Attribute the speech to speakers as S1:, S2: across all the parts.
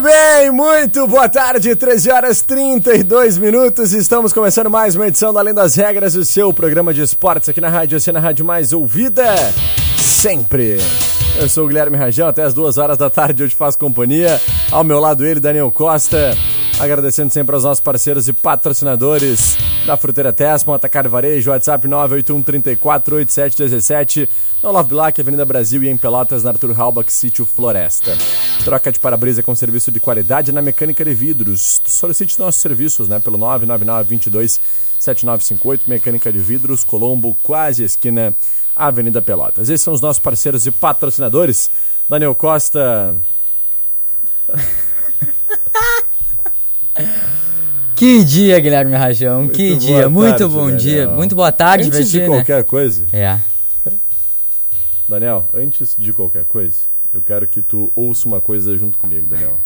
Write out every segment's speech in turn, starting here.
S1: Bem, muito boa tarde, 13 horas 32 minutos. Estamos começando mais uma edição do Além das Regras, o seu programa de esportes aqui na Rádio Você na Rádio Mais Ouvida. Sempre. Eu sou o Guilherme Rajão, até as duas horas da tarde eu te faço companhia. Ao meu lado ele, Daniel Costa. Agradecendo sempre aos nossos parceiros e patrocinadores da Fruteira Tesma, Atacar Varejo, WhatsApp 981 34 8717, no Love Black, Avenida Brasil e em Pelotas, na Arthur Halbach, Sítio Floresta. Troca de para-brisa com serviço de qualidade na mecânica de vidros. Solicite nossos serviços né, pelo 999 22 7958, Mecânica de Vidros, Colombo, quase esquina, Avenida Pelotas. Esses são os nossos parceiros e patrocinadores. Daniel Costa.
S2: Que dia, Guilherme Rajão. Muito que dia. Muito
S1: tarde,
S2: bom
S1: Daniel.
S2: dia. Muito boa tarde,
S1: Antes de
S2: né?
S1: qualquer coisa,
S2: É.
S1: Daniel, antes de qualquer coisa, eu quero que tu ouça uma coisa junto comigo, Daniel.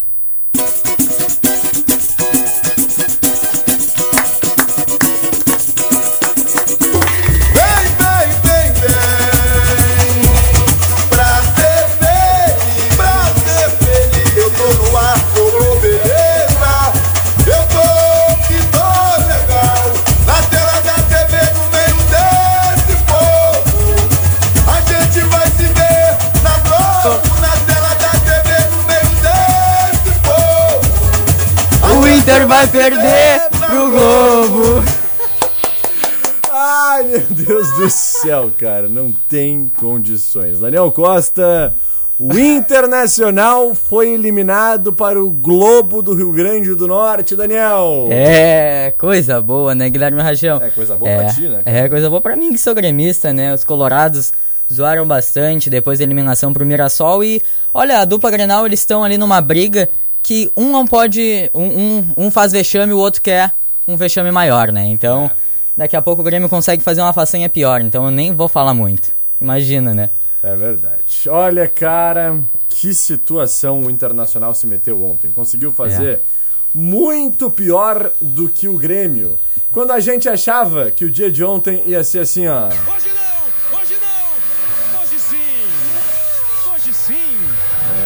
S1: Céu, cara, não tem condições. Daniel Costa, o Internacional foi eliminado para o Globo do Rio Grande do Norte, Daniel.
S2: É, coisa boa, né, Guilherme Rajão?
S1: É coisa boa pra ti, né, cara?
S2: É, coisa boa pra mim que sou gremista, né? Os colorados zoaram bastante depois da eliminação pro Mirassol e, olha, a dupla Grenal, eles estão ali numa briga que um não pode, um, um, um faz vexame, o outro quer um vexame maior, né? Então, daqui a pouco o Grêmio consegue fazer uma façanha pior, então eu nem vou falar muito. Imagina, né?
S1: É verdade. Olha, cara, que situação o Internacional se meteu ontem. Conseguiu fazer muito pior do que o Grêmio. Quando a gente achava que o dia de ontem ia ser assim, ó.
S3: Hoje não!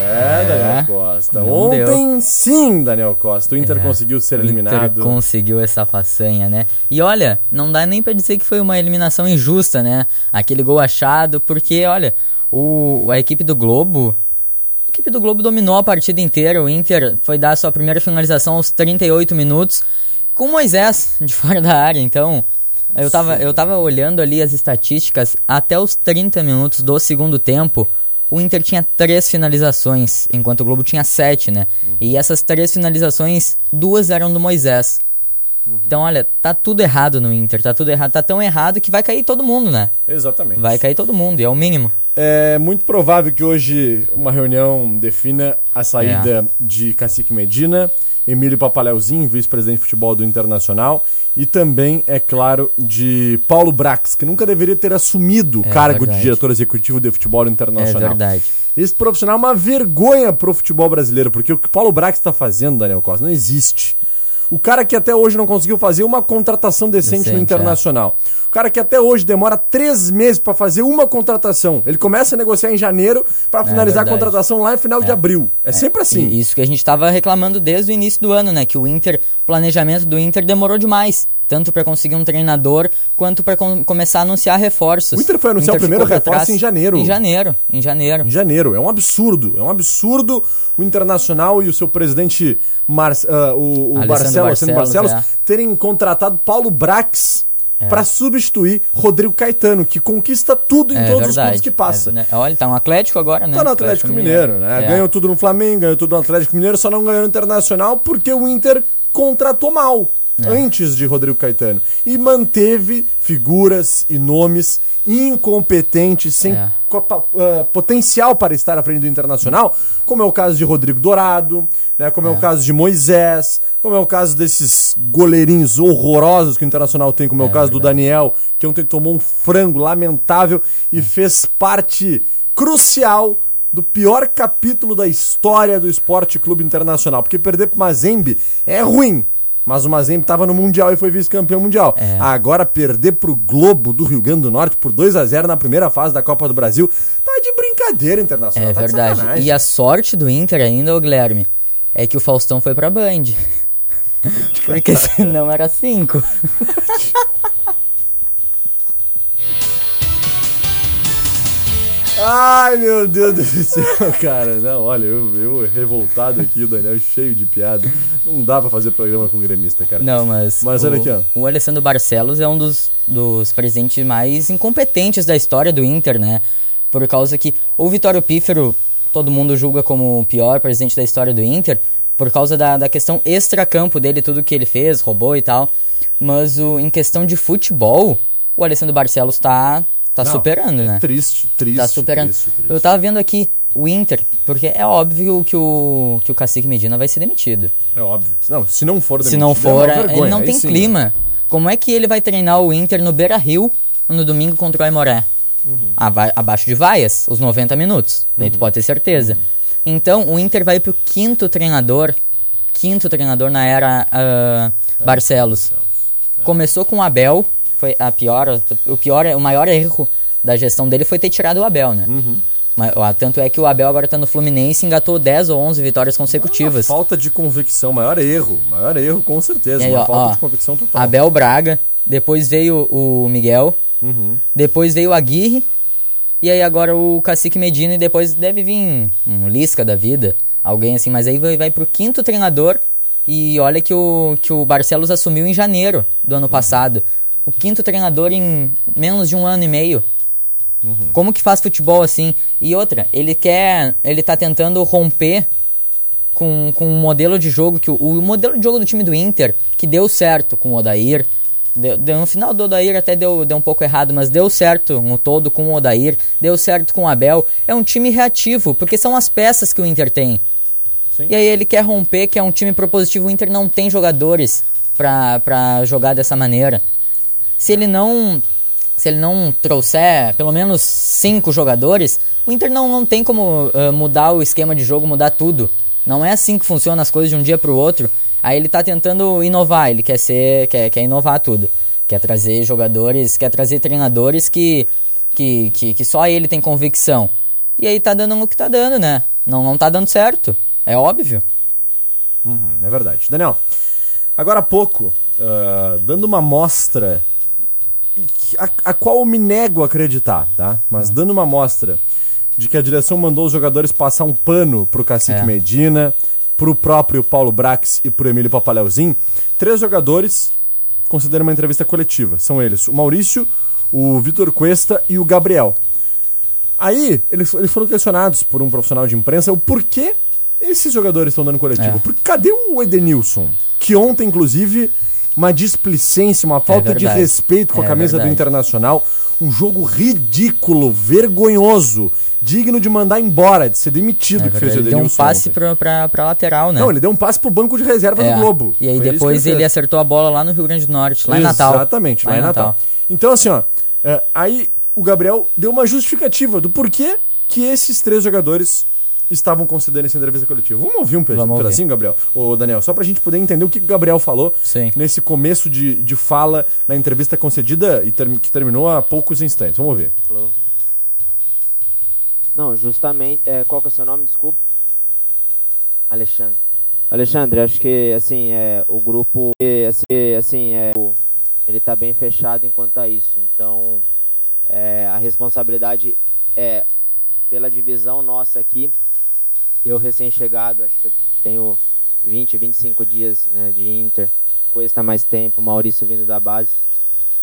S1: É, Daniel Costa.
S2: Não
S1: Ontem
S2: deu.
S1: sim, Daniel Costa. O Inter
S2: É,
S1: conseguiu ser
S2: o Inter
S1: eliminado.
S2: conseguiu essa façanha, né? E olha, não dá nem pra dizer que foi uma eliminação injusta, né? Aquele gol achado, porque olha, o, a equipe do Globo. A equipe do Globo dominou a partida inteira. O Inter foi dar sua primeira finalização aos 38 minutos com o Moisés de fora da área. Então, eu tava, eu tava olhando ali as estatísticas. Até os 30 minutos do segundo tempo, o Inter tinha três finalizações, enquanto o Globo tinha sete, né? E essas três finalizações, duas eram do Moisés. Então, olha, tá tudo errado no Inter, tá tudo errado, tá tão errado que vai cair todo mundo, né?
S1: Exatamente.
S2: Vai cair todo mundo, e é o mínimo.
S1: É muito provável que hoje uma reunião defina a saída
S2: É.
S1: de Cacique Medina, Emílio Papaleuzinho, vice-presidente de futebol do Internacional, e também, é claro, de Paulo Brax, que nunca deveria ter assumido o
S2: É
S1: cargo de
S2: verdade.
S1: diretor executivo de futebol do
S2: É
S1: Internacional.
S2: verdade.
S1: Esse profissional é uma vergonha pro futebol brasileiro, porque o que o Paulo Brax está fazendo, Daniel Costa, não existe. O cara que até hoje não conseguiu fazer uma contratação decente,
S2: Decente,
S1: no Internacional. O cara que até hoje demora três meses para fazer uma contratação. Ele começa a negociar em janeiro para finalizar a
S2: verdade.
S1: contratação lá em final de abril. É, sempre assim.
S2: E isso que a gente tava reclamando desde o início do ano, né? Que o Inter, o planejamento do Inter demorou demais. Tanto pra conseguir um treinador, quanto pra com- começar a anunciar reforços.
S1: O Inter foi anunciar o primeiro
S2: ficou pra
S1: reforço em janeiro.
S2: Em janeiro, em janeiro.
S1: Em janeiro. É um absurdo. É um absurdo o Internacional e o seu presidente Mar ah, o, o Barcelos,
S2: Barcelos,
S1: Barcelos
S2: é.
S1: terem contratado Paulo Brax
S2: É.
S1: para substituir Rodrigo Caetano, que conquista tudo em
S2: É
S1: todos os
S2: verdade.
S1: clubes que passa.
S2: É, né? Olha, tá um Atlético agora, né?
S1: Tá no Atlético Mineiro, né?
S2: É.
S1: Ganhou tudo no Flamengo, ganhou tudo no Atlético Mineiro, só não ganhou no Internacional porque o Inter contratou mal. Antes de Rodrigo Caetano. E manteve figuras e nomes incompetentes, sem
S2: É.
S1: ah, potencial para estar à frente do Internacional, como é o caso de Rodrigo Dourado, né, como é. o caso de Moisés, como é o caso desses goleirinhos horrorosos que o Internacional tem, como é, o caso do Daniel, que ontem tomou um frango lamentável e fez parte crucial do pior capítulo da história do Esporte Clube Internacional. Porque perder pro Mazembe é ruim. Mas o Mazembe estava no Mundial e foi vice-campeão mundial.
S2: É.
S1: Agora perder pro Globo do Rio Grande do Norte por 2 a 0 na primeira fase da Copa do Brasil, tá de brincadeira internacional.
S2: É
S1: tá de
S2: verdade. E a sorte do Inter ainda, ô Guilherme, é que o Faustão foi pra Band. Porque senão era cinco.
S1: Ai, meu Deus do céu, cara. Não, olha, eu, eu revoltado aqui, o Daniel cheio de piada. Não dá pra fazer programa com gremista, cara.
S2: Não, mas.
S1: Mas
S2: o,
S1: olha aqui, ó.
S2: O Alessandro Barcelos é um dos, dos presidentes mais incompetentes da história do Inter, né? Por causa que o Vitório Pífero, todo mundo julga como o pior presidente da história do Inter, por causa da, da questão extracampo dele, tudo que ele fez, roubou e tal. Mas o, em questão de futebol, o Alessandro Barcelos tá, tá
S1: Não,
S2: superando, né?
S1: Triste, triste.
S2: Tá superando.
S1: triste, triste.
S2: Eu tava vendo aqui o Inter, porque é óbvio que o, que o Cacique Medina vai ser demitido.
S1: É óbvio. Não, se não for
S2: Se não
S1: demitido,
S2: for,
S1: é uma
S2: ele
S1: vergonha,
S2: não tem
S1: sim,
S2: clima. Como é que ele vai treinar o Inter no Beira Rio no domingo contra o Aimoré?
S1: Uhum.
S2: Aba- abaixo de vaias, os 90 minutos. Daí tu pode ter certeza. Então, o Inter vai pro quinto treinador. Quinto treinador na era ah, Barcelos. Começou com o Abel. Foi a pior, o pior, o maior erro da gestão dele foi ter tirado o Abel, né?
S1: Uhum.
S2: Mas, ó, tanto é que o Abel agora tá no Fluminense e engatou 10 ou 11 vitórias
S1: Uma
S2: consecutivas.
S1: falta de convicção, maior erro. Maior erro, com certeza.
S2: Aí,
S1: uma
S2: ó,
S1: falta
S2: ó,
S1: de convicção total.
S2: Abel Braga, depois veio o Miguel,
S1: Uhum.
S2: depois veio o Aguirre, e aí agora o Cacique Medina, e depois deve vir um Lisca da vida, alguém assim, mas aí vai, vai pro quinto treinador, e olha que o, que o Barcelos assumiu em janeiro do ano passado. O quinto treinador em menos de um ano e meio. Como que faz futebol assim? E outra, ele quer. Ele tá tentando romper com, com um modelo de jogo que o, o modelo de jogo do time do Inter, que deu certo com o Odair. Deu, deu- no final do Odair até deu, deu um pouco errado, mas deu certo no todo com o Odair, deu certo com o Abel. É um time reativo, porque são as peças que o Inter tem.
S1: Sim.
S2: E aí ele quer romper, que é um time propositivo. O Inter não tem jogadores pra jogar dessa maneira. Se ele não. Se ele não trouxer pelo menos cinco jogadores, o Inter não, não tem como ah, mudar o esquema de jogo, mudar tudo. Não é assim que funcionam as coisas de um dia pro outro. Aí ele tá tentando inovar, ele quer ser. quer, quer inovar tudo. Quer trazer jogadores, quer trazer treinadores que, que, que, que só ele tem convicção. E aí tá dando no que tá dando, né? Não, não tá dando certo. É óbvio.
S1: Uhum, é verdade. Daniel, agora há pouco, ah, dando uma amostra a, a qual eu me nego a acreditar, tá? Mas dando uma amostra de que a direção mandou os jogadores passar um pano pro Cacique
S2: É.
S1: Medina, pro próprio Paulo Brax e pro Emílio Papaleuzinho, três jogadores consideram uma entrevista coletiva. São eles o Maurício, o Vitor Cuesta e o Gabriel. Aí, eles, eles foram questionados por um profissional de imprensa o porquê esses jogadores estão dando coletivo.
S2: É.
S1: Porque cadê o Edenilson? Que ontem, inclusive, uma displicência, uma falta de
S2: verdade.
S1: respeito com a
S2: É
S1: camisa do. Internacional. Um jogo ridículo, vergonhoso, digno de mandar embora, de ser demitido
S2: É
S1: que fez o
S2: ele deu um passe pra, pra, pra lateral, né?
S1: Não, ele deu um passe pro banco de reserva
S2: É.
S1: do Globo.
S2: E aí
S1: Foi
S2: depois ele,
S1: fez.
S2: acertou a bola lá no Rio Grande do Norte, lá em Natal.
S1: Exatamente, lá, em Natal. Então, assim, ó, é, aí o Gabriel deu uma justificativa do porquê que esses três jogadores estavam considerando essa entrevista coletiva. Vamos ouvir um pe-
S2: Vamos
S1: pedacinho, Gabriel? Ô, Daniel, só pra gente poder entender o que o Gabriel falou
S2: Sim.
S1: nesse começo de, de fala na entrevista concedida e term- que terminou há poucos instantes. Vamos ouvir.
S4: Alô? Não, justamente. É, qual que é o seu nome? Desculpa. Alexandre. Alexandre, acho que assim é o grupo, é, assim, assim é o- ele tá bem fechado enquanto a isso. Então, é, a responsabilidade é pela divisão nossa aqui. Eu recém-chegado, acho que eu tenho 20, 25 dias né, de Inter. Coisa mais tempo, Maurício vindo da base.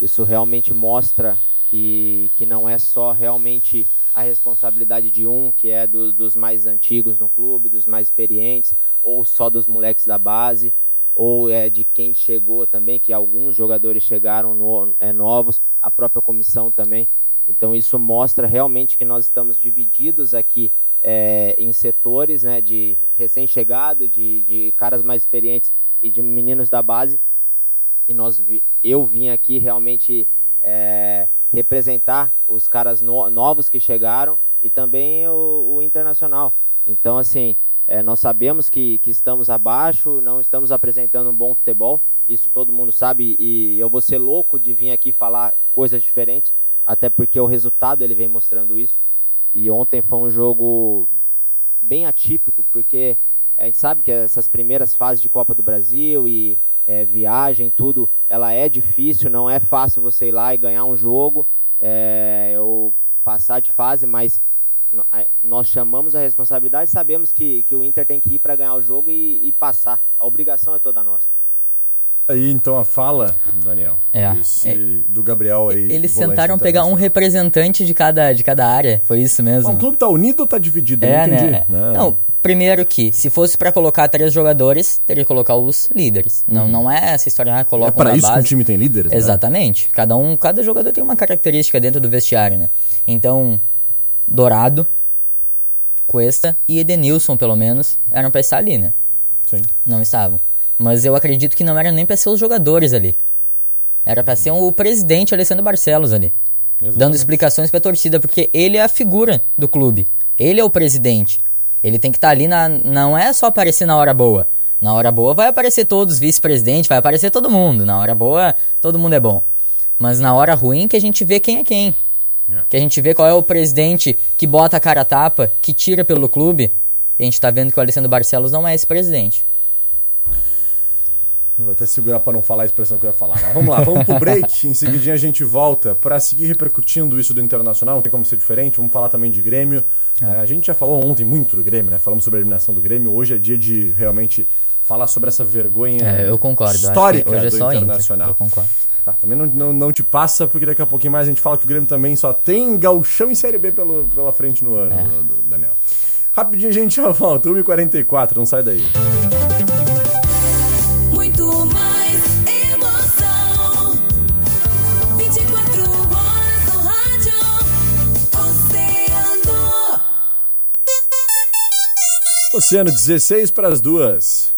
S4: Isso realmente mostra que, que não é só realmente a responsabilidade de um, que é do- dos mais antigos no clube, dos mais experientes, ou só dos moleques da base, ou é, de quem chegou também, que alguns jogadores chegaram no, é, novos, a própria comissão também. Então isso mostra realmente que nós estamos divididos aqui é, em setores né, de recém-chegado, de, de caras mais experientes e de meninos da base. E nós eu vim aqui realmente é, representar os caras no, novos que chegaram e também o, o internacional. Então, assim, é, nós sabemos que, que estamos abaixo, não estamos apresentando um bom futebol, isso todo mundo sabe, e eu vou ser louco de vir aqui falar coisas diferentes, até porque o resultado ele vem mostrando isso. E ontem foi um jogo bem atípico, porque a gente sabe que essas primeiras fases de Copa do Brasil e é, viagem, tudo, ela é difícil, não é fácil você ir lá e ganhar um jogo é, ou passar de fase, mas nós chamamos a responsabilidade e sabemos que, que o Inter tem que ir para ganhar o jogo e, e, passar. A obrigação é toda nossa.
S1: Aí então a fala, Daniel,
S2: é,
S1: esse, é, do Gabriel aí.
S2: Eles tentaram pegar um representante de cada, de cada área, foi isso mesmo.
S1: o clube tá unido ou tá dividido?
S2: É, né? Não. não, primeiro que, se fosse para colocar três jogadores, teria que colocar os líderes. Não, não é essa história, ah, coloca
S1: É para isso base. que o time tem líderes?
S2: Né? Exatamente. Né? Cada um, cada jogador tem uma característica dentro do vestiário, né? Então, Dourado, Cuesta e Edenilson, pelo menos, eram pra estar ali, né?
S1: Sim.
S2: Não estavam. Mas eu acredito que não era nem pra ser os jogadores ali. Era pra ser o presidente Alessandro Barcelos ali. Exatamente. Dando explicações pra torcida, porque ele é a figura do clube. Ele é o presidente. Ele tem que estar tá ali na. Não é só aparecer na hora boa. Na hora boa vai aparecer todos, vice-presidente, vai aparecer todo mundo. Na hora boa, todo mundo é bom. Mas na hora ruim que a gente vê quem é quem. É. Que a gente vê qual é o presidente que bota a cara a tapa, que tira pelo clube. E a gente tá vendo que o Alessandro Barcelos não é esse presidente.
S1: Vou até segurar para não falar a expressão que eu ia falar. Mas vamos lá, vamos pro break. em seguidinha a gente volta para seguir repercutindo isso do Internacional. Não tem como ser diferente. Vamos falar também de Grêmio. É. É, a gente já falou ontem muito do Grêmio, né? Falamos sobre a eliminação do Grêmio. Hoje é dia de realmente falar sobre essa vergonha
S2: é, eu concordo.
S1: histórica
S2: hoje é
S1: do
S2: só
S1: Internacional.
S2: Inter, eu concordo.
S1: Tá, também não, não, não te passa, porque daqui a pouquinho mais a gente fala que o Grêmio também só tem gauchão e Série B pelo, pela frente no ano, é. Daniel. Rapidinho a gente já volta, 1h44, não sai daí.
S5: Oceano
S1: 16 para as duas.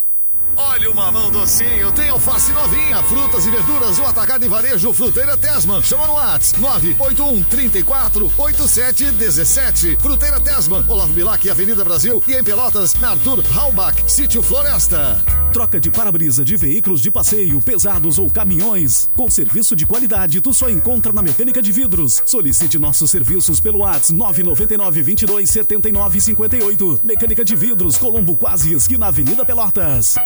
S6: Olha o mamão docinho, tem alface novinha, frutas e verduras, o atacado e varejo, Fruteira Tesman. Chama no WhatsApp 981 34 87 17. Fruteira Tesman, Olavo Bilac, Avenida Brasil e em Pelotas, na Arthur Halbach, Sítio Floresta.
S7: Troca de para-brisa de veículos de passeio, pesados ou caminhões. Com serviço de qualidade, tu só encontra na Mecânica de Vidros. Solicite nossos serviços pelo WhatsApp 999 22 79 58. Mecânica de Vidros, Colombo Quase, esquina Avenida Pelotas.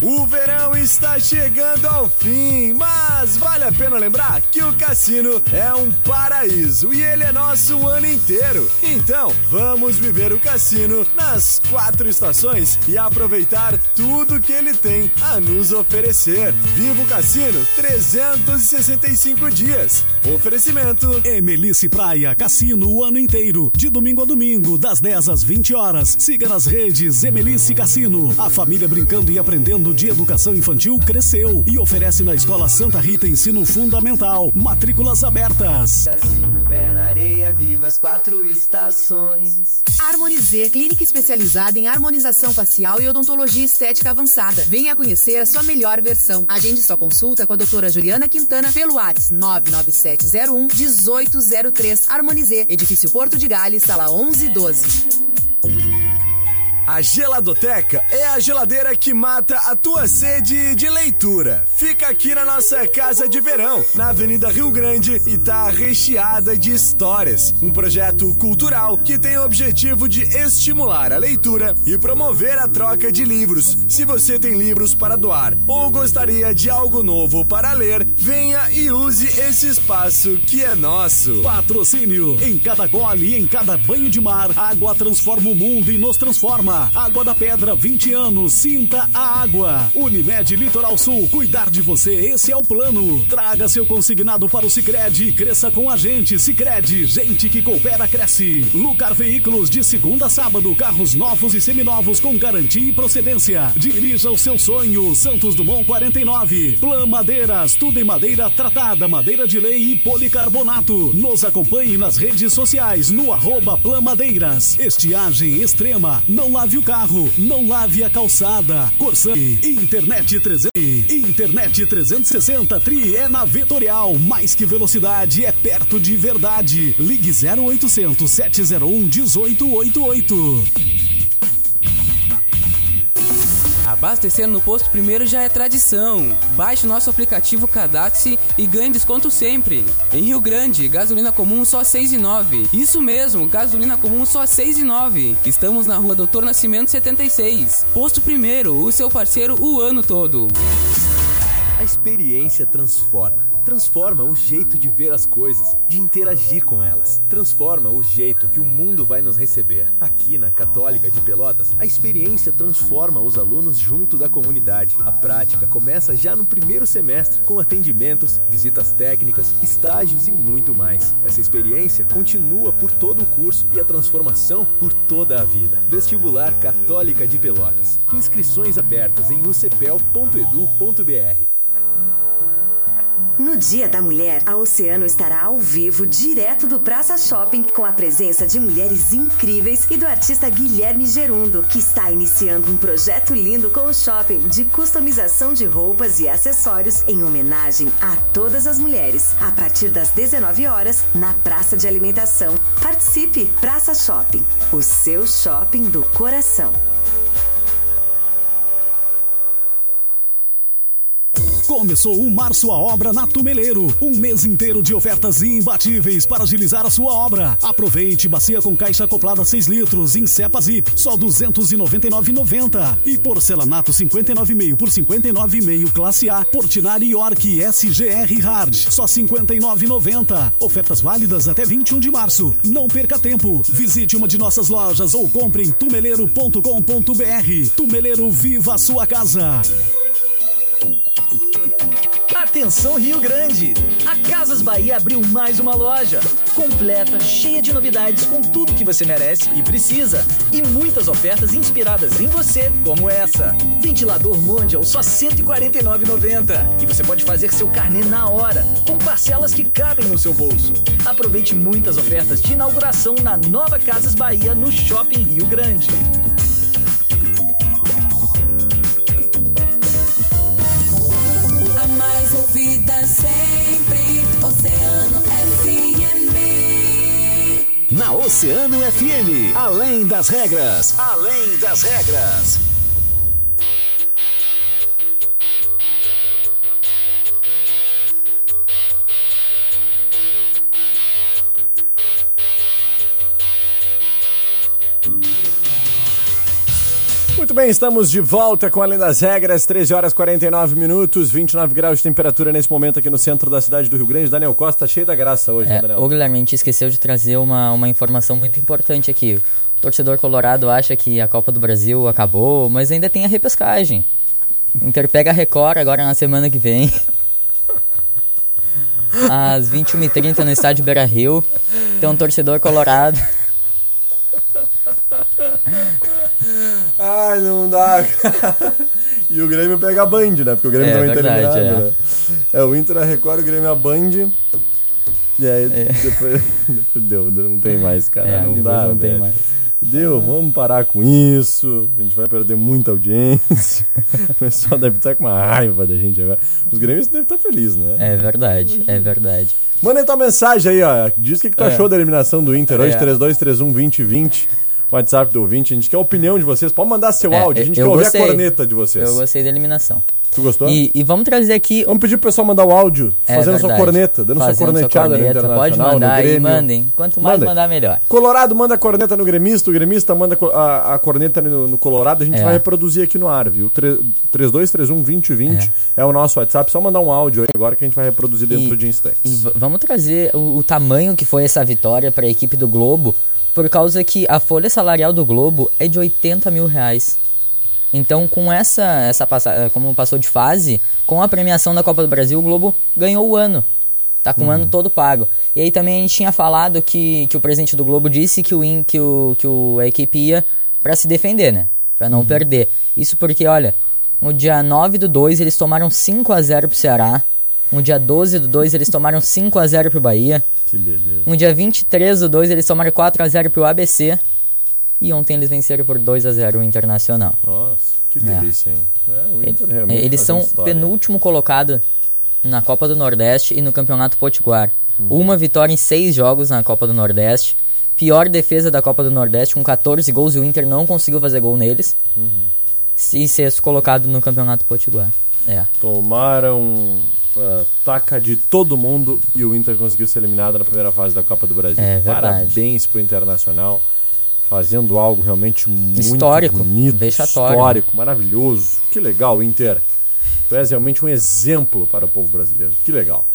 S1: O verão está chegando ao fim, mas vale a pena lembrar que o cassino é um paraíso e ele é nosso o ano inteiro. Então, vamos viver o cassino nas quatro estações e aproveitar tudo que ele tem a nos oferecer. Viva o cassino 365 dias. Oferecimento
S7: Emelice Praia, cassino o ano inteiro, de domingo a domingo, das 10 às 20 horas. Siga nas redes Emelice Cassino. A família brincando e aprendendo de educação infantil cresceu e oferece na Escola Santa Rita Ensino Fundamental. Matrículas abertas.
S8: Pé na areia, viva as quatro estações.
S9: Harmonizer, clínica especializada em harmonização facial e odontologia estética avançada. Venha conhecer a sua melhor versão. Agende sua consulta com a doutora Juliana Quintana pelo WhatsApp 99701 1803. Harmonizer, edifício Porto de Gales, sala 1112.
S1: A Geladoteca é a geladeira que mata a tua sede de leitura. Fica aqui na nossa casa de verão, na Avenida Rio Grande e tá recheada de histórias. Um projeto cultural que tem o objetivo de estimular a leitura e promover a troca de livros. Se você tem livros para doar ou gostaria de algo novo para ler, venha e use esse espaço que é nosso.
S7: Patrocínio. Em cada gole, em cada banho de mar, a água transforma o mundo e nos transforma. Água da Pedra, 20 anos. Sinta a água. Unimed Litoral Sul, cuidar de você, esse é o plano. Traga seu consignado para o Sicredi e cresça com a gente. Sicredi, gente que coopera cresce. Lucar Veículos de segunda a sábado, carros novos e seminovos com garantia e procedência. Dirija o seu sonho. Santos Dumont 49. Plan Madeiras, tudo em madeira tratada, madeira de lei e policarbonato. Nos acompanhe nas redes sociais no arroba Plan Madeiras. Estiagem extrema. Não lave o carro, não lave a calçada. Corsan Internet 300. Internet 360 Tri é na Vetorial. Mais que velocidade, é perto de verdade. Ligue 0800 701 1888.
S10: Abastecer no posto primeiro já é tradição. Baixe o nosso aplicativo, cadastre e ganhe desconto sempre. Em Rio Grande, gasolina comum só 6,9. Isso mesmo, gasolina comum só 6,9. Estamos na rua Doutor Nascimento 76. Posto primeiro, o seu parceiro o ano todo.
S11: A experiência transforma. Transforma o jeito de ver as coisas, de interagir com elas. Transforma o jeito que o mundo vai nos receber. Aqui na Católica de Pelotas, a experiência transforma os alunos junto da comunidade. A prática começa já no primeiro semestre, com atendimentos, visitas técnicas, estágios e muito mais. Essa experiência continua por todo o curso e a transformação por toda a vida. Vestibular Católica de Pelotas. Inscrições abertas em ucpel.edu.br.
S12: No Dia da Mulher, a Oceano estará ao vivo, direto do Praça Shopping, com a presença de mulheres incríveis e do artista Guilherme Gerundo, que está iniciando um projeto lindo com o shopping de customização de roupas e acessórios em homenagem a todas as mulheres, a partir das 19 horas, na Praça de Alimentação. Participe! Praça Shopping, o seu shopping do coração.
S7: Começou o Março a Obra na Tumeleiro. Um mês inteiro de ofertas imbatíveis para agilizar a sua obra. Aproveite bacia com caixa acoplada 6 litros em Cepa Zip, só R$ 299,90. E porcelanato 59,5 por 59,5 classe A. Portinari York SGR Hard, só R$ 59,90. Ofertas válidas até 21 de março. Não perca tempo. Visite uma de nossas lojas ou compre em tumeleiro.com.br. Tumeleiro Viva a sua casa.
S13: Atenção Rio Grande! A Casas Bahia abriu mais uma loja. Completa, cheia de novidades, com tudo que você merece e precisa. E muitas ofertas inspiradas em você, como essa. Ventilador Mondial só R$ 149,90. E você pode fazer seu carnê na hora, com parcelas que cabem no seu bolso. Aproveite muitas ofertas de inauguração na nova Casas Bahia no Shopping Rio Grande.
S5: Ouvida sempre, Oceano FM.
S14: Na Oceano FM, além das regras, além das regras.
S1: Bem, estamos de volta com Além das Regras, 13 horas 49 minutos, 29 graus de temperatura nesse momento aqui no centro da cidade do Rio Grande. Daniel Costa, cheio da graça hoje, né,
S2: É,
S1: Daniel?
S2: o Guilherme, a gente esqueceu de trazer uma, uma informação muito importante aqui. O torcedor colorado acha que a Copa do Brasil acabou, mas ainda tem a repescagem. Inter pega a Record agora na semana que vem. Às 21h30 no estádio Beira Rio. Tem um torcedor colorado.
S1: Ai, não dá, cara. E o Grêmio pega a Band, né? Porque o Grêmio
S2: É,
S1: também
S2: verdade,
S1: tá eliminado,
S2: é.
S1: né? É o Inter, a Record, o Grêmio a Band. E aí, depois, depois deu, não tem mais, cara.
S2: É,
S1: não dá,
S2: não tem mais.
S1: Deu, vamos parar com isso. A gente vai perder muita audiência. O pessoal deve estar com uma raiva da gente agora. Os gremistas devem estar felizes, né?
S2: É verdade, é verdade.
S1: Manda aí tua mensagem aí, ó. Diz o que, que tu
S2: É.
S1: achou da eliminação do Inter hoje,
S2: É.
S1: 3231-2020. WhatsApp do ouvinte. A gente quer a opinião de vocês. Pode mandar seu
S2: É,
S1: áudio. A gente quer ouvir
S2: gostei.
S1: a corneta de vocês.
S2: Eu gostei da eliminação.
S1: Tu gostou?
S2: E, e vamos trazer aqui.
S1: Vamos pedir pro pessoal mandar o áudio,
S2: É
S1: fazendo sua
S2: verdade.
S1: corneta, dando
S2: Fazendo
S1: sua corneteada no
S2: corneta.
S1: Internacional,
S2: Pode mandar aí, mandem. Quanto mais
S1: Manda.
S2: mandar, melhor.
S1: Colorado manda a corneta no gremista, o gremista manda a, a corneta no, no Colorado, a gente
S2: É.
S1: vai reproduzir aqui no ar, viu? Tre- 3231-2020 é. o nosso WhatsApp, só mandar um áudio aí agora que a gente vai reproduzir dentro
S2: E-
S1: de instantes.
S2: vamos trazer o, o tamanho que foi essa vitória para a equipe do Globo, Por causa que a folha salarial do Globo é de 80 mil reais. Então, com essa, essa passa, como passou de fase, com a premiação da Copa do Brasil, o Globo ganhou o ano. Tá com o ano todo pago. E aí também a gente tinha falado que, que o presidente do Globo disse que, o, in- que, o, que o, a equipe ia pra se defender, né? Pra não perder. Isso porque, olha, no dia 9 do 2 eles tomaram 5 a 0 pro Ceará. No dia 12 do 2 eles tomaram 5 a 0 pro Bahia.
S1: Que beleza.
S2: No dia 23 do 2 eles tomaram 4 a 0 pro ABC. E ontem eles venceram por 2 a 0 o Internacional.
S1: Nossa, que
S2: É.
S1: delícia, hein? É, o Inter
S2: Ele-
S1: realmente
S2: Eles são
S1: história.
S2: penúltimo colocado na Copa do Nordeste e no Campeonato Potiguar. Uma vitória em seis jogos na Copa do Nordeste. Pior defesa da Copa do Nordeste, com 14 gols e o Inter não conseguiu fazer gol neles. E sexto colocado no Campeonato Potiguar. É.
S1: Tomaram ah, taca de todo mundo e o Inter conseguiu ser eliminado na primeira fase da Copa do Brasil.
S2: É.
S1: Parabéns pro Internacional, fazendo algo realmente muito
S2: Histórico,
S1: bonito, histórico, maravilhoso. Que legal, Inter. Tu és realmente um exemplo para o povo brasileiro. Que legal.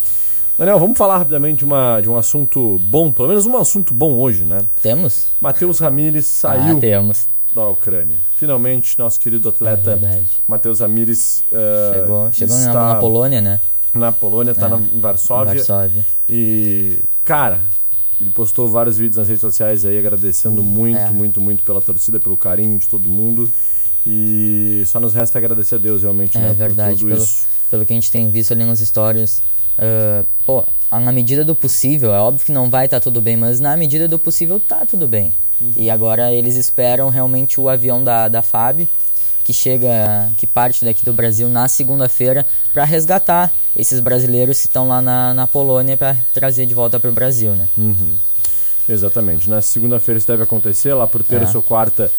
S1: Daniel, vamos falar rapidamente de, uma, de um assunto bom, pelo menos um assunto bom hoje, né?
S2: Temos?
S1: Matheus Ramires saiu
S2: Ah, temos.
S1: da Ucrânia. Finalmente, nosso querido atleta
S2: É.
S1: Matheus Ramires eh,
S2: Chegou, chegou
S1: está
S2: na Polônia, né?
S1: Na Polônia, está
S2: É,
S1: na, em Varsóvia.
S2: Varsóvia.
S1: E, cara, ele postou vários vídeos nas redes sociais aí agradecendo muito,
S2: É.
S1: muito, muito pela torcida, pelo carinho de todo mundo. E só nos resta agradecer a Deus realmente, né?
S2: É
S1: por
S2: verdade,
S1: tudo
S2: pelo,
S1: isso.
S2: pelo que a gente tem visto ali nas histórias. ah, pô, na medida do possível, é óbvio que não vai estar tudo bem, mas na medida do possível tá tudo bem.
S1: Uhum.
S2: E agora eles esperam realmente o avião da, da FAB, que chega, que parte daqui do Brasil na segunda-feira, para resgatar esses brasileiros que estão lá na, na Polônia para trazer de volta para o Brasil, né?
S1: Uhum. Exatamente. Na segunda-feira isso deve acontecer, lá por terça
S2: É.
S1: ou quarta,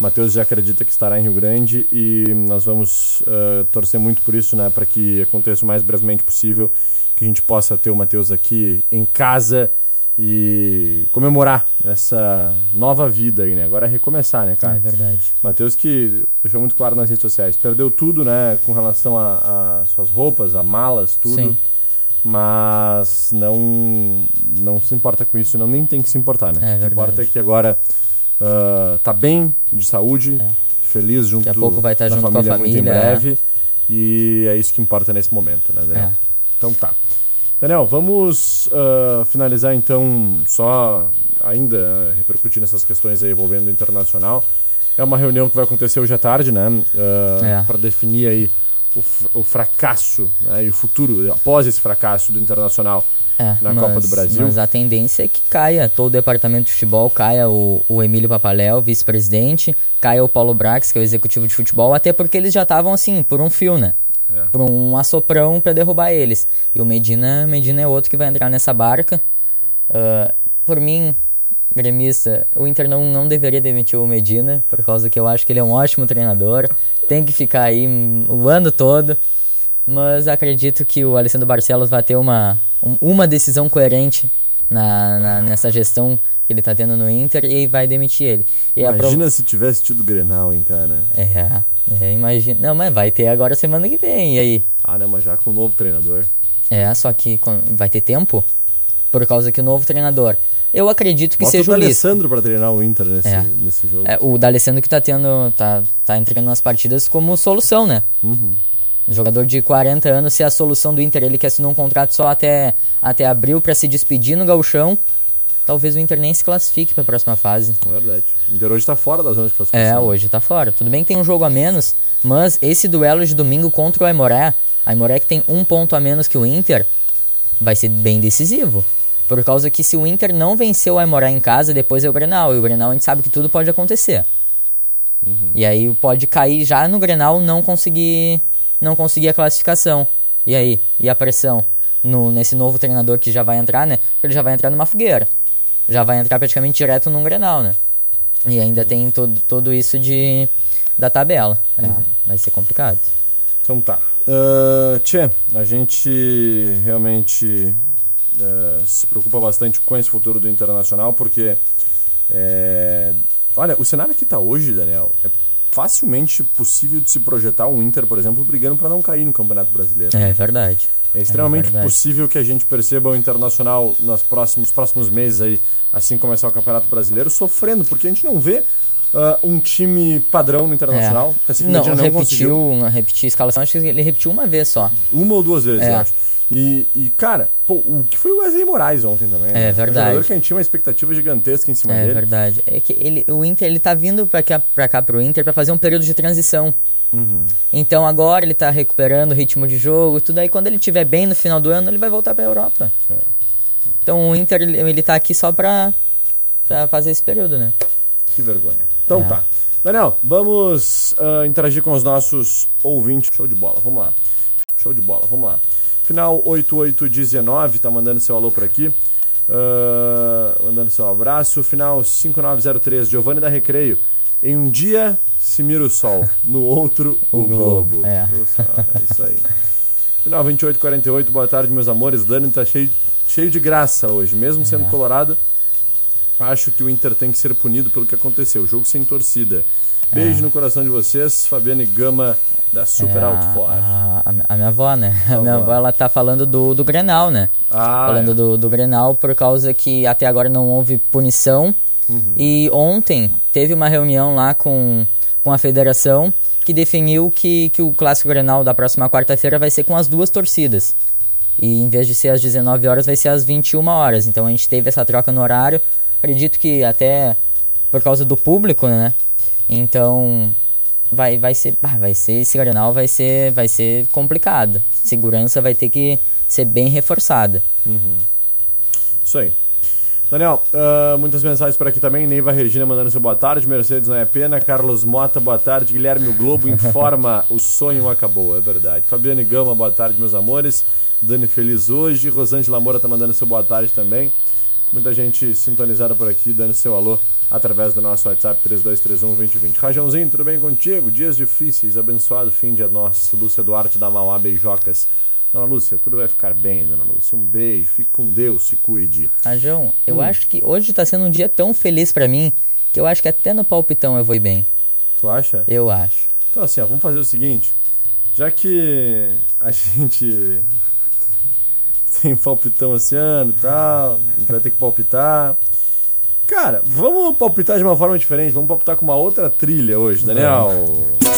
S1: Matheus já acredita que estará em Rio Grande e nós vamos ah, torcer muito por isso, né? Para que aconteça o mais brevemente possível, que a gente possa ter o Matheus aqui em casa e comemorar essa nova vida aí, né? Agora é recomeçar, né, cara?
S2: É verdade.
S1: Matheus que deixou muito claro nas redes sociais, perdeu tudo, né, com relação a, a suas roupas, a malas, tudo.
S2: Sim.
S1: Mas não não se importa com isso, não nem tem que se importar, né?
S2: É
S1: o que importa é
S2: verdade.
S1: que agora ah, tá bem, de saúde, feliz junto
S2: É. Daqui a pouco vai estar junto com a
S1: família muito em
S2: família, é.
S1: breve. E é isso que importa nesse momento, né?
S2: É.
S1: Então tá. Daniel, vamos ah, finalizar então, só ainda ah, repercutindo essas questões aí envolvendo o internacional. É uma reunião que vai acontecer hoje à tarde, né?
S2: É.
S1: Para definir aí o, o fracasso né? e o futuro após esse fracasso do internacional
S2: É,
S1: na
S2: mas-
S1: Copa do Brasil.
S2: Mas a tendência é que caia todo o departamento de futebol, caia o, o Emílio Papaléu, vice-presidente, caia o Paulo Brax, que é o executivo de futebol, até porque eles já estavam assim, por um fio, né?
S1: É.
S2: Por um assoprão pra derrubar eles. E o Medina, Medina é outro que vai entrar nessa barca. Ah, por mim, gremista, o Inter não, não deveria demitir o Medina, por causa que eu acho que ele é um ótimo treinador. Tem que ficar aí o ano todo. Mas acredito que o Alessandro Barcelos vai ter uma, um- uma decisão coerente na, na- nessa gestão que ele tá tendo no Inter e vai demitir ele. E
S1: Imagina
S2: prova-
S1: se tivesse tido Grenal, hein, cara?
S2: É, é, imagina. Não, mas vai ter agora semana que vem, e aí?
S1: Ah, não, mas já com o novo treinador.
S2: É, só que vai ter tempo por causa que o novo treinador. Eu acredito que
S1: Bota
S2: seja
S1: o. Alessandro pra treinar o Inter nesse,
S2: É.
S1: nesse jogo.
S2: É, o D'Alessandro que tá tendo. tá, tá entrando nas partidas como solução, né?
S1: Uhum.
S2: Um jogador de 40 anos ser a solução do Inter. Ele que assinou um contrato só até, até abril pra se despedir no gauchão. Talvez o Inter nem se classifique pra próxima fase.
S1: É verdade. O Inter hoje tá fora da zona de
S2: É,
S1: classificação.
S2: hoje tá fora. Tudo bem que tem um jogo a menos, mas esse duelo de domingo contra o Aimoré, Aimoré que tem um ponto a menos que o Inter, vai ser bem decisivo. Por causa que se o Inter não vencer o Aimoré em casa, depois é o Grenal. E o Grenal a gente sabe que tudo pode acontecer. E aí pode cair já no Grenal não conseguir não conseguir a classificação. E aí? E a pressão no, nesse novo treinador que já vai entrar, né? Ele já vai entrar numa fogueira. Já vai entrar praticamente direto num Grenal, né? E ainda tem todo, todo isso de da tabela. É, vai ser complicado.
S1: Então tá. Uh, tchê, a gente realmente uh, se preocupa bastante com esse futuro do Internacional, porque é, olha, o cenário que tá hoje, Daniel, é facilmente possível de se projetar um Inter, por exemplo, brigando para não cair no Campeonato Brasileiro.
S2: É verdade.
S1: É extremamente
S2: verdade.
S1: possível que a gente perceba o Internacional nos próximos, próximos meses aí, assim começar o Campeonato Brasileiro, sofrendo, porque a gente não vê ah, um time padrão no Internacional. Ciclo
S2: Não,
S1: Medina
S2: repetiu, não repetiu a escalação, acho que ele repetiu uma vez só.
S1: Uma ou duas vezes,
S2: É.
S1: eu acho. E, e, cara, pô, o que foi o Wesley Moraes ontem também? né?
S2: É verdade.
S1: Um jogador que a gente tinha uma expectativa gigantesca em cima
S2: É
S1: dele.
S2: verdade. É que ele, o Inter ele tá vindo pra cá, pra cá pro Inter pra fazer um período de transição.
S1: Uhum.
S2: Então agora ele tá recuperando o ritmo de jogo, tudo aí quando ele estiver bem no final do ano, ele vai voltar pra Europa.
S1: É.
S2: Então o Inter ele, ele tá aqui só pra fazer esse período, né?
S1: Que vergonha. Então
S2: É.
S1: tá. Daniel, vamos ah, interagir com os nossos ouvintes. Show de bola, vamos lá. Show de bola, vamos lá. Final 8819, tá mandando seu alô por aqui. Ah, mandando seu abraço. Final 5903, Giovanni da Recreio. Em um dia se mira o sol, no outro o,
S2: O globo,
S1: globo.
S2: é.
S1: É isso aí. Final 2848, boa tarde, meus amores. Dani tá cheio, cheio de graça hoje, mesmo sendo
S2: É.
S1: colorado. Acho que o Inter tem que ser punido pelo que aconteceu. Jogo sem torcida. Beijo no coração de vocês, Fabiane Gama, da Super
S2: É,
S1: Alto For.
S2: a, a, a minha avó, né? A
S1: Tua
S2: minha
S1: avó.
S2: avó, ela tá falando do, do Grenal, né?
S1: Ah,
S2: falando
S1: é.
S2: do, do Grenal por causa que até agora não houve punição.
S1: Uhum.
S2: E ontem teve uma reunião lá com, com a federação que definiu que, que o Clássico Grenal da próxima quarta-feira vai ser com as duas torcidas. E em vez de ser às 19 horas, vai ser às 21 horas. Então a gente teve essa troca no horário. Acredito que até por causa do público, né? Então vai, vai ser, ah, vai ser esse Grenal vai ser, vai ser complicado. Segurança vai ter que ser bem reforçada.
S1: Isso aí. Daniel, ah, muitas mensagens por aqui também. Neiva Regina mandando seu boa tarde. Mercedes não é pena. Carlos Mota, boa tarde. Guilherme o Globo informa: o sonho acabou. É verdade. Fabiane Gama, boa tarde, meus amores. Dani Feliz hoje. Rosângela Moura tá mandando seu boa tarde também. Muita gente sintonizada por aqui, dando seu alô através do nosso WhatsApp 3231-2020. Rajãozinho, tudo bem contigo? Dias difíceis, abençoado fim de nosso. Lúcia Duarte da Mauá, beijocas. Dona Lúcia, tudo vai ficar bem, Dona Lúcia. Um beijo, fique com Deus, se cuide.
S2: Ah, João, eu
S1: Hum.
S2: acho que hoje tá sendo um dia tão feliz pra mim que eu acho que até no palpitão eu vou ir bem.
S1: Tu acha?
S2: Eu acho.
S1: Então assim, ó, vamos fazer o seguinte. Já que a gente tem palpitão esse ano e tal, a gente vai ter que palpitar. Cara, vamos palpitar de uma forma diferente. Vamos palpitar com uma outra trilha hoje, Daniel.
S15: Vem,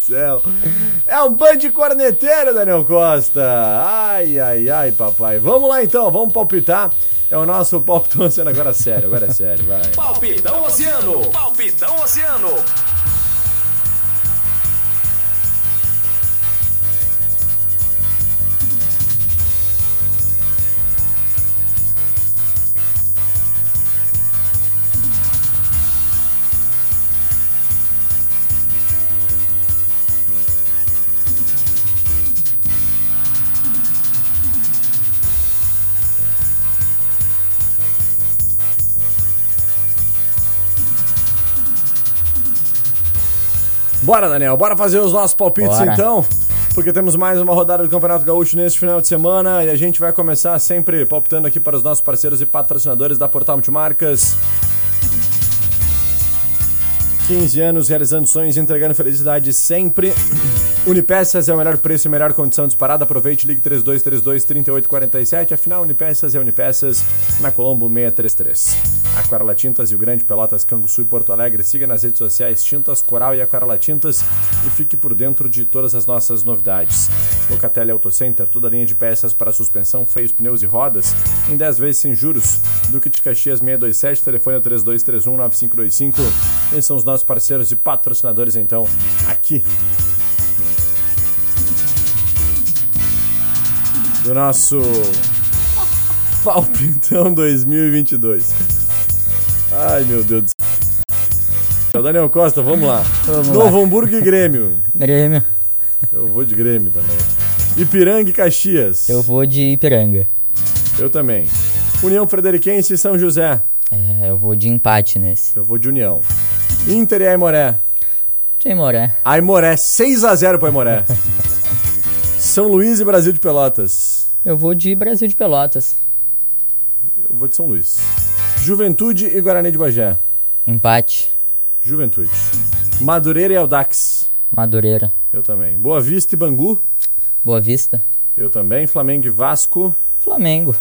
S1: céu. É um band corneteiro, Daniel Costa. Ai, ai, ai, papai. Vamos lá então, vamos palpitar. É o nosso palpitão sendo agora sério, agora é sério, vai.
S16: Palpitão Oceano. Palpitão Oceano.
S1: Bora, Daniel, bora fazer os nossos palpites
S2: Bora.
S1: então. Porque temos mais uma rodada do Campeonato Gaúcho neste final de semana e a gente vai começar sempre palpitando aqui para os nossos parceiros e patrocinadores da Portal Multimarcas. 15 anos realizando sonhos e entregando felicidade sempre. Unipeças é o melhor preço e melhor condição disparada. Aproveite, ligue 3232-3847. Afinal, Unipeças é Unipeças na Colombo 633. Aquarela Tintas e o Grande Pelotas, Canguçu e Porto Alegre. Siga nas redes sociais Tintas Coral e Aquarela Tintas e fique por dentro de todas as nossas novidades. Locatelli Auto Center, toda a linha de peças para suspensão, freios, pneus e rodas em 10 vezes sem juros. Duque de Caxias 627, telefone é 3231-9525. Esses são os nossos parceiros e patrocinadores então aqui do nosso Palpitão 2022. Ai, meu Deus do céu. Daniel Costa, vamos lá.
S2: Vamos
S1: Novo
S2: lá.
S1: Hamburgo e Grêmio.
S2: Grêmio.
S1: Eu vou de Grêmio também. Ipiranga e Caxias.
S2: Eu vou de Ipiranga.
S1: Eu também. União Frederiquense e São José.
S2: É, eu vou de empate nesse.
S1: Eu vou de União. Inter e Aimoré.
S2: De Aimoré.
S1: Aimoré, 6x0 pro Aimoré. São Luís e Brasil de Pelotas.
S2: Eu vou de Brasil de Pelotas.
S1: Eu vou de São Luís. Juventude e Guarani de Bagé.
S2: Empate.
S1: Juventude. Madureira e Aldax.
S2: Madureira.
S1: Eu também. Boa Vista e Bangu.
S2: Boa Vista.
S1: Eu também. Flamengo e Vasco.
S2: Flamengo.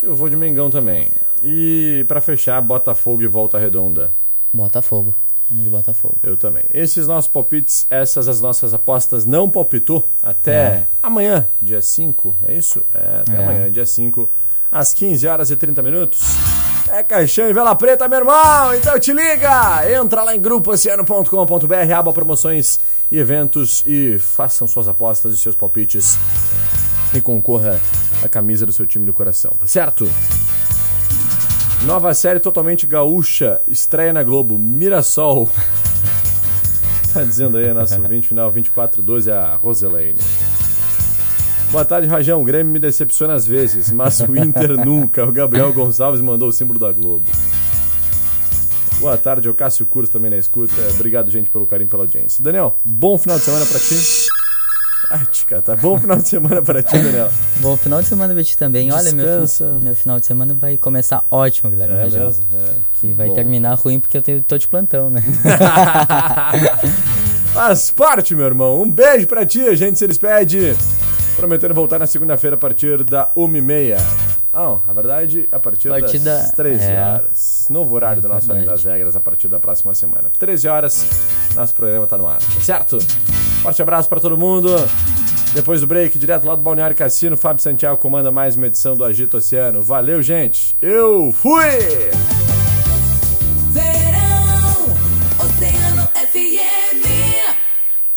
S1: Eu vou de Mengão também. E pra fechar, Botafogo e Volta Redonda.
S2: Botafogo. Vamos de Botafogo.
S1: Eu também. Esses nossos palpites, essas as nossas apostas não palpitou até
S2: É.
S1: amanhã, dia 5, é isso? É, até
S2: É.
S1: amanhã, dia 5, às 15 horas e 30 minutos. É caixão e vela preta, meu irmão! Então te liga! Entra lá em grupooceano.com.br, aba promoções e eventos e façam suas apostas e seus palpites e concorra à camisa do seu time do coração, tá certo? Nova série totalmente gaúcha, estreia na Globo, Mirassol. tá dizendo aí a nossa 20 final 2412 a Roselaine. Boa tarde, Rajão. O Grêmio me decepciona às vezes, mas o Inter nunca. O Gabriel Gonçalves mandou o símbolo da Globo. Boa tarde, o Cássio Curso também na escuta. Obrigado, gente, pelo carinho pela audiência. Daniel, bom final de semana pra ti. Ai, tica, tá bom final de semana pra ti, Daniel.
S2: Bom final de semana pra ti também. Olha, meu, meu final de semana vai começar ótimo, Guilherme.
S1: É mesmo? É, que
S2: vai
S1: bom.
S2: terminar ruim porque eu te- tô de plantão, né?
S1: Faz parte, meu irmão. Um beijo pra ti. A gente se despede. Prometendo voltar na segunda-feira a partir da 1h30. Ah, na verdade, a partir,
S2: A partir
S1: das
S2: da-
S1: 13
S2: é.
S1: horas. Novo horário do nosso Além das Regras a partir da próxima semana. 13 horas, nosso programa tá no ar, tá certo? Forte abraço pra todo mundo. Depois do break, direto lá do Balneário Cassino, Fábio Santiago comanda mais uma edição do Agito Oceano. Valeu, gente. Eu fui!